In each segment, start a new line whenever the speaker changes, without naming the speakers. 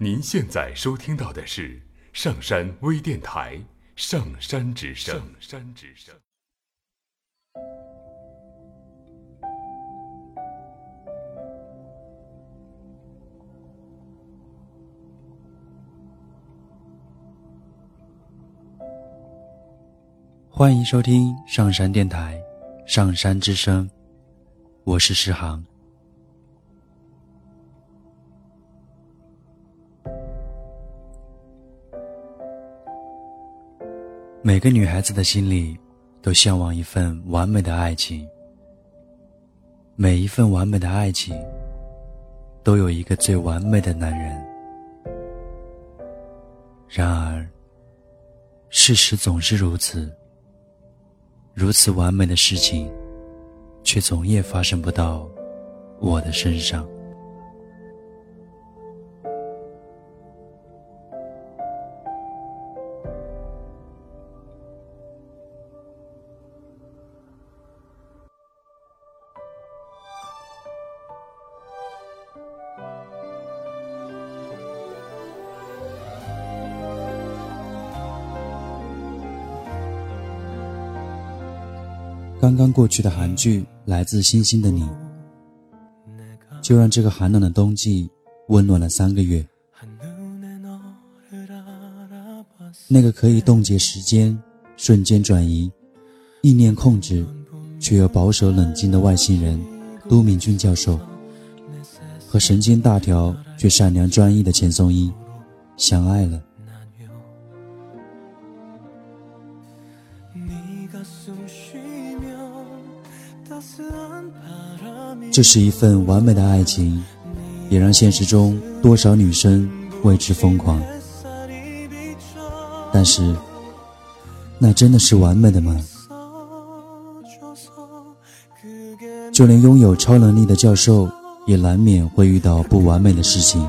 您现在收听到的是上山微电台《上山之声》。上山之声。
欢迎收听上山电台《上山之声》，我是诗航。每个女孩子的心里，都向往一份完美的爱情。每一份完美的爱情，都有一个最完美的男人。然而，事实总是如此。如此完美的事情，却总也发生不到我的身上。刚刚过去的韩剧《来自星星的你》，就让这个寒冷的冬季温暖了三个月。那个可以冻结时间、瞬间转移、意念控制，却又保守冷静的外星人都敏俊教授，和神经大条却善良专一的钱松一相爱了。这是一份完美的爱情，也让现实中多少女生为之疯狂。但是，那真的是完美的吗？就连拥有超能力的教授，也难免会遇到不完美的事情。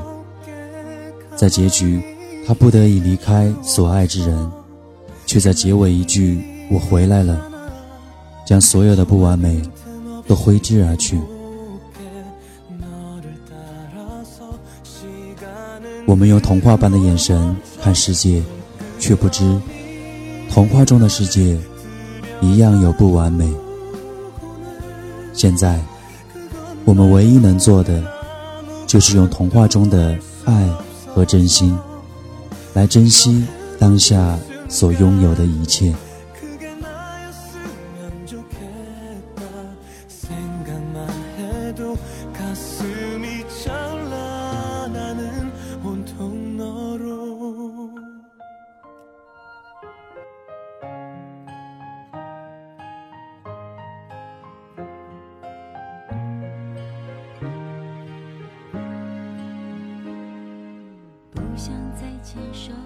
在结局，他不得已离开所爱之人，却在结尾一句“我回来了”，将所有的不完美都挥之而去。我们用童话般的眼神看世界，却不知童话中的世界一样有不完美。现在，我们唯一能做的，就是用童话中的爱和真心，来珍惜当下所拥有的一切。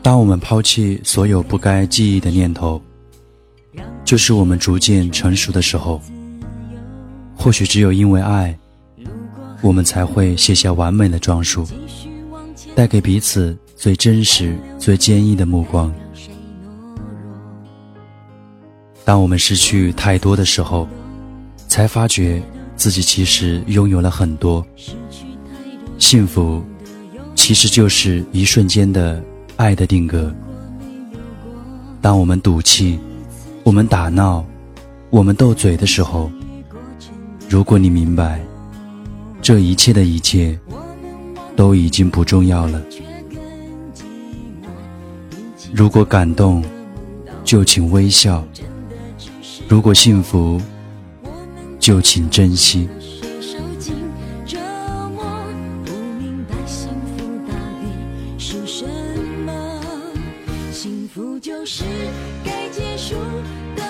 当我们抛弃所有不该记忆的念头，就是我们逐渐成熟的时候。或许只有因为爱，我们才会卸下完美的装束，带给彼此最真实、最坚毅的目光。当我们失去太多的时候，才发觉自己其实拥有了很多。幸福，其实就是一瞬间的。爱的定格。当我们赌气，我们打闹，我们斗嘴的时候，如果你明白，这一切的一切都已经不重要了。如果感动，就请微笑；如果幸福，就请珍惜。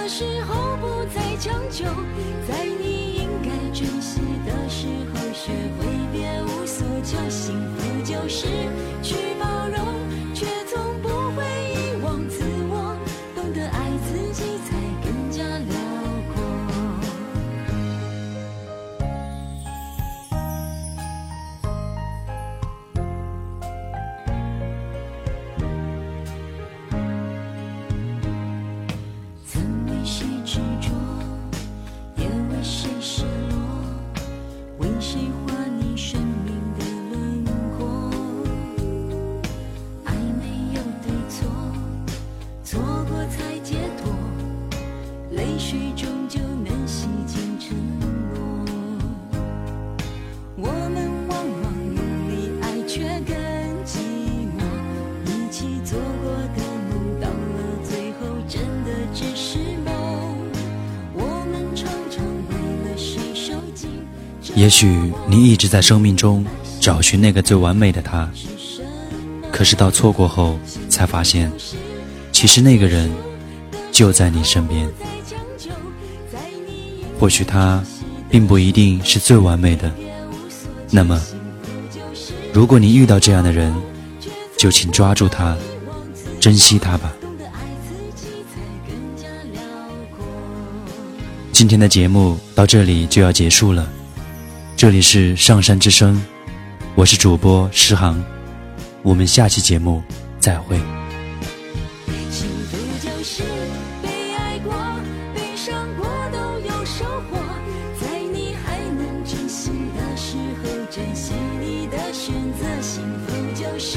时候不再强求，在你应该珍惜。谁？
也许你一直在生命中找寻那个最完美的他，可是到错过后才发现，其实那个人就在你身边。或许他并不一定是最完美的，那么，如果你遇到这样的人，就请抓住他，珍惜他吧。今天的节目到这里就要结束了。这里是上山之声，我是主播诗航，我们下期节目再会。
幸福就是被爱过、悲伤过都有收获，在你还能珍惜的时候，珍惜你的选择。幸福就是